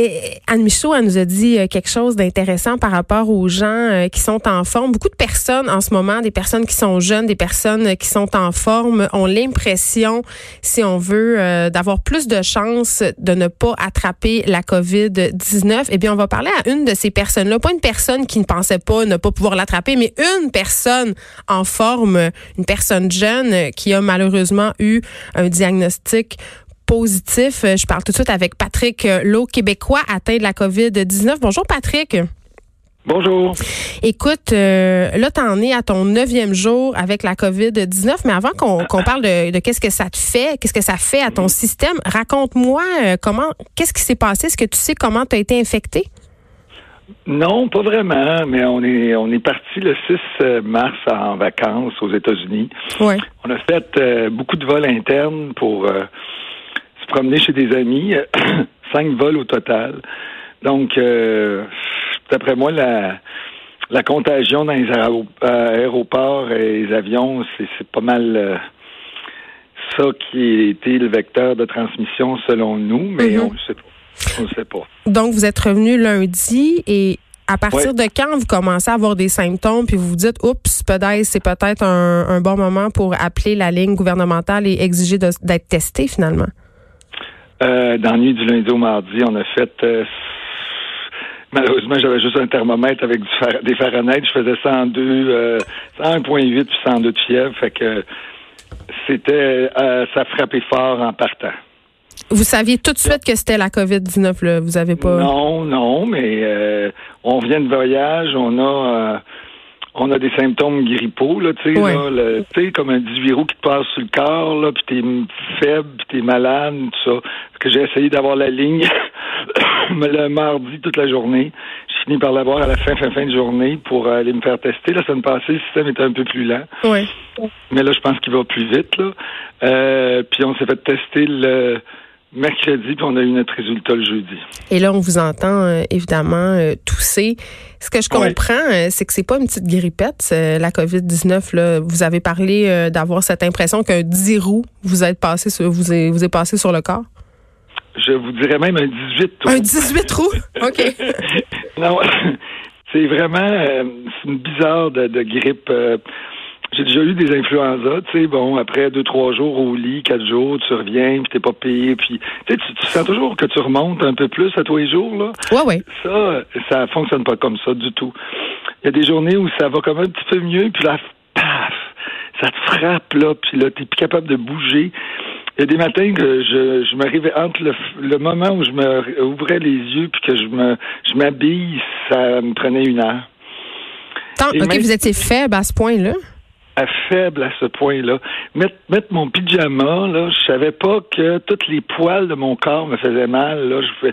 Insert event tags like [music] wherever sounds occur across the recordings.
Et Anne Michaud, elle nous a dit euh, quelque chose d'intéressant par rapport aux gens euh, qui sont en forme. Beaucoup de personnes en ce moment, des personnes qui sont jeunes, des personnes qui sont en forme, ont l'impression, si on veut, euh, d'avoir plus de chances de ne pas attraper la COVID-19. Eh bien, on va parler à une de ces personnes-là, pas une personne qui ne pensait pas ne pas pouvoir l'attraper, mais une personne en forme, une personne jeune qui a malheureusement eu un diagnostic positif. Je parle tout de suite avec Patrick Lowe, québécois atteint de la COVID-19. Bonjour Patrick. Bonjour. Écoute, euh, là, tu en es à ton neuvième jour avec la COVID-19, mais avant qu'on parle de, qu'est-ce que ça te fait, qu'est-ce que ça fait à ton système, raconte-moi euh, comment, qu'est-ce qui s'est passé? Est-ce que tu sais comment tu as été infecté? Non, pas vraiment, mais on est on est parti le 6 euh, mars en vacances aux États-Unis. Ouais. On a fait beaucoup de vols internes pour promener chez des amis, [clears throat] cinq vols au total. Donc, euh, d'après moi, la, la contagion dans les aéroports et les avions, c'est pas mal euh, ça qui a été le vecteur de transmission selon nous, mais mm-hmm. on ne sait pas. On ne sait pas. Donc, vous êtes revenu lundi et à partir de quand vous commencez à avoir des symptômes puis vous vous dites, oups, peut-être c'est peut-être un, un, bon moment pour appeler la ligne gouvernementale et exiger d'être testé finalement? Euh, dans la nuit du lundi au mardi, on a fait. Euh, malheureusement, j'avais juste un thermomètre avec du des Fahrenheit. Je faisais 102, euh, 101.8 puis 102 de fièvre. Fait que c'était. Euh, ça frappait fort en partant. Vous saviez tout de suite que c'était la COVID-19, là? Vous avez pas. Non, non, mais euh, on vient de voyage, on a on a des symptômes grippaux, là, tu sais, là, tu sais, comme un 18 roues qui te passe sur le corps, là, puis t'es faible, puis t'es malade, tout ça. que j'ai essayé d'avoir la ligne [coughs] le mardi toute la journée. J'ai fini par l'avoir à la fin, fin, fin de journée pour aller me faire tester. La semaine passée, le système était un peu plus lent. Oui. Mais là, je pense qu'il va plus vite, là. Euh, puis on s'est fait tester le mercredi, puis on a eu notre résultat le jeudi. Et là, on vous entend euh, évidemment euh, tousser. Ce que je comprends, euh, c'est que c'est pas une petite grippette, la COVID-19. Là. Vous avez parlé d'avoir cette impression qu'un 10 roues vous êtes passé sur, vous est, vous est passé sur le corps. Je vous dirais même un 18 roues. Un 18 roues? OK. [laughs] non, [laughs] c'est vraiment une bizarre de, de grippe j'ai déjà eu des influenza, tu sais, bon, après deux, trois jours au lit, quatre jours, tu reviens, puis t'es pas payé, puis tu, tu sens toujours que tu remontes un peu plus à tous les jours, là. Ouais, ouais. Ça, ça fonctionne pas comme ça du tout. Il y a des journées où ça va comme un petit peu mieux, puis là, paf, ça te frappe, là, puis là, t'es plus capable de bouger. Il y a des matins que je, je m'arrivais entre le, le, moment où je me ouvrais les yeux puis que je me je m'habille, ça me prenait une heure. Tant, ok, vous étiez faible à ce point-là? Faible à ce point-là. Mettre, mettre mon pyjama, là, je savais pas que toutes les poils de mon corps me faisaient mal. Là, tu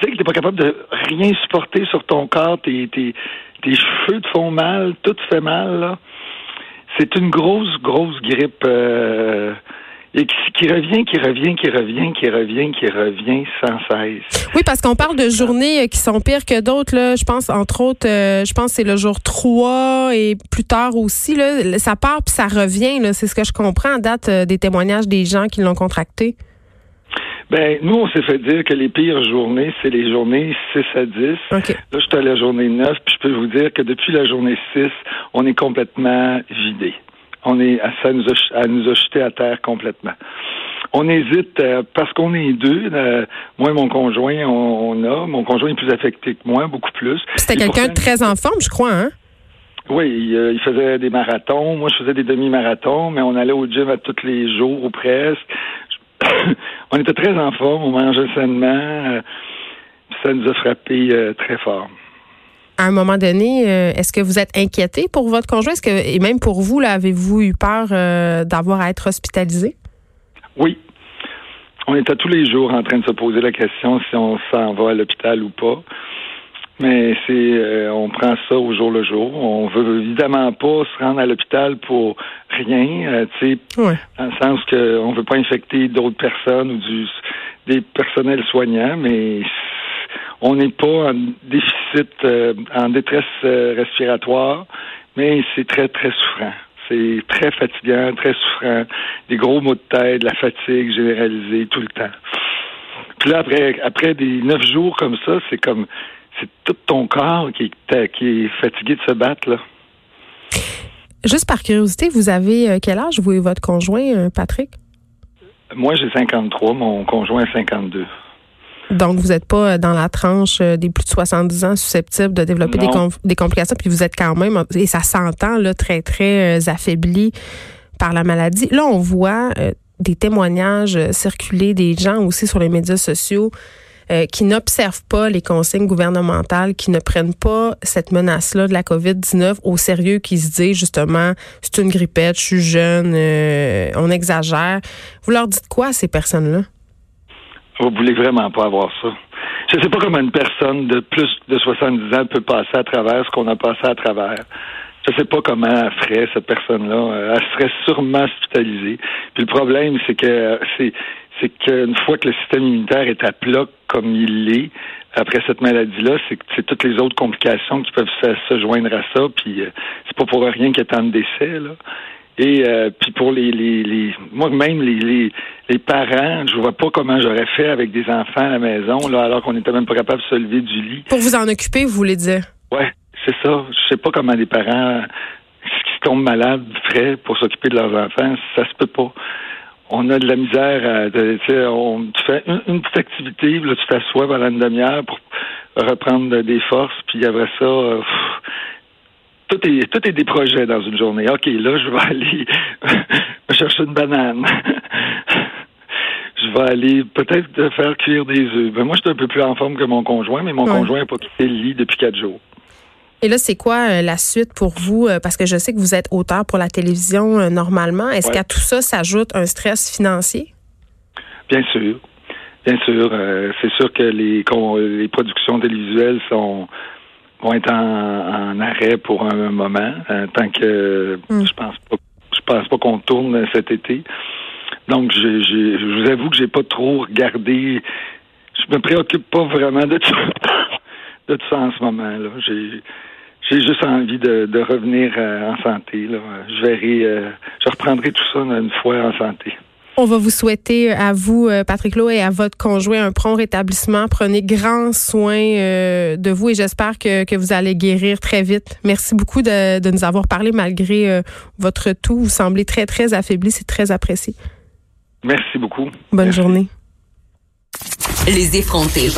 sais que t'es pas capable de rien supporter sur ton corps, tes, tes, tes cheveux te font mal, tout fait mal. Là. C'est une grosse, grosse grippe. Euh, et qui, revient, qui revient, qui revient, qui revient, qui revient sans cesse. Oui, parce qu'on parle de journées euh, qui sont pires que d'autres. Là. Je pense, entre autres, euh, je pense que c'est le jour 3 et plus tard aussi. Là, ça part puis ça revient. C'est ce que je comprends en date euh, des témoignages des gens qui l'ont contracté. Ben, nous, on s'est fait dire que les pires journées, c'est les journées 6 à 10. Là, je suis à la journée 9, puis je peux vous dire que depuis la journée 6, on est complètement vidé on est, ça nous a, nous a jeté à terre complètement. On hésite euh, parce qu'on est deux. Euh, moi et mon conjoint, on, a. Mon conjoint est plus affecté que moi, beaucoup plus. C'était quelqu'un de très en forme, je crois, hein? Oui, euh, il, faisait des marathons. Moi, je faisais des demi-marathons, mais on allait au gym à tous les jours ou presque. [coughs] on était très en forme, on mangeait sainement. ça nous a frappé très fort à un moment donné, euh, est-ce que vous êtes inquiété pour votre conjoint? Est-ce que, et même pour vous, avez-vous eu peur euh, d'avoir à être hospitalisé? Oui. on est à tous les jours en train de se poser la question si on s'en va à l'hôpital ou pas. Mais c'est, euh, on prend ça au jour le jour. On veut évidemment pas se rendre à l'hôpital pour rien, euh, tu sais, Ouais. dans le sens qu'on veut pas infecter d'autres personnes ou du, des personnels soignants, mais on n'est pas en déficit, euh, en détresse euh, respiratoire, mais c'est très, très souffrant. C'est très fatigant, très souffrant. Des gros maux de tête, de la fatigue généralisée tout le temps. Puis là, après, après des neuf jours comme ça, c'est comme, c'est tout ton corps qui est, qui est fatigué de se battre, là. Juste par curiosité, vous avez euh, quel âge, vous et votre conjoint, Patrick? Moi, j'ai 53, mon conjoint a 52. Donc, vous n'êtes pas euh, dans la tranche euh, des plus de 70 ans susceptibles de développer des, com- des complications, puis vous êtes quand même, et ça s'entend, là, très, très euh, affaibli par la maladie. Là, on voit euh, des témoignages circuler des gens aussi sur les médias sociaux euh, qui n'observent pas les consignes gouvernementales, qui ne prennent pas cette menace-là de la COVID-19 au sérieux, qui se disent justement, c'est une grippette, je suis jeune, euh, on exagère. Vous leur dites quoi à ces personnes-là? Vous voulez vraiment pas avoir ça. Je sais pas comment une personne de plus de 70 ans peut passer à travers ce qu'on a passé à travers. Je sais pas comment elle ferait, cette personne-là. Euh, Elle serait sûrement hospitalisée. Puis le problème, c'est que c'est c'est qu'une fois que le système immunitaire est à plat comme il l'est, après cette maladie-là, c'est que c'est toutes les autres complications qui peuvent se, se joindre à ça. Puis euh, c'est pas pour rien qu'il y a tant de décès, là. Et euh, puis pour les, les, les moi même les, les, les parents, je vois pas comment j'aurais fait avec des enfants à la maison là alors qu'on était même pas capable de se lever du lit. Pour vous en occuper, vous voulez dire? Ouais, c'est ça. Je sais pas comment les parents qui tombent malades feraient pour s'occuper de leurs enfants. Ça se peut pas. On a de la misère. À, de- on tu fais une, une petite activité, là, tu t'assois pendant une demi-heure pour reprendre des forces, puis après ça, euh, pff, tout est tout est des projets dans une journée. Ok, là, je vais aller me [laughs] chercher une banane. je vais aller peut-être faire cuire des œufs. Ben, moi, je suis un peu plus en forme que mon conjoint, mais mon Ouais. conjoint n'a pas quitté le lit depuis quatre jours. Et là, c'est quoi euh, la suite pour vous? Euh, Parce que je sais que vous êtes auteur pour la télévision euh, normalement. Est-ce Ouais. qu'à tout ça s'ajoute un stress financier? Bien sûr. Bien sûr. c'est sûr que les, les productions télévisuelles sont vont être en, en arrêt pour un moment, euh, tant que Mm. je pense pas je pense pas qu'on tourne cet été. Donc j'ai, j'ai- je vous avoue que j'ai pas trop regardé je me préoccupe pas vraiment de tout, [laughs] de tout ça en ce moment là. J'ai j'ai juste envie de, de revenir euh, en santé. Là. Je verrai, euh, je reprendrai tout ça une fois en santé. On va vous souhaiter à vous, euh, Patrick Lowe, et à votre conjoint un prompt rétablissement. Prenez grand soin euh, de vous et j'espère que, que vous allez guérir très vite. Merci beaucoup de, de nous avoir parlé malgré euh, votre tout. Vous semblez très, très affaibli. C'est très apprécié. Merci beaucoup. Bonne Merci. journée. Les effrontés.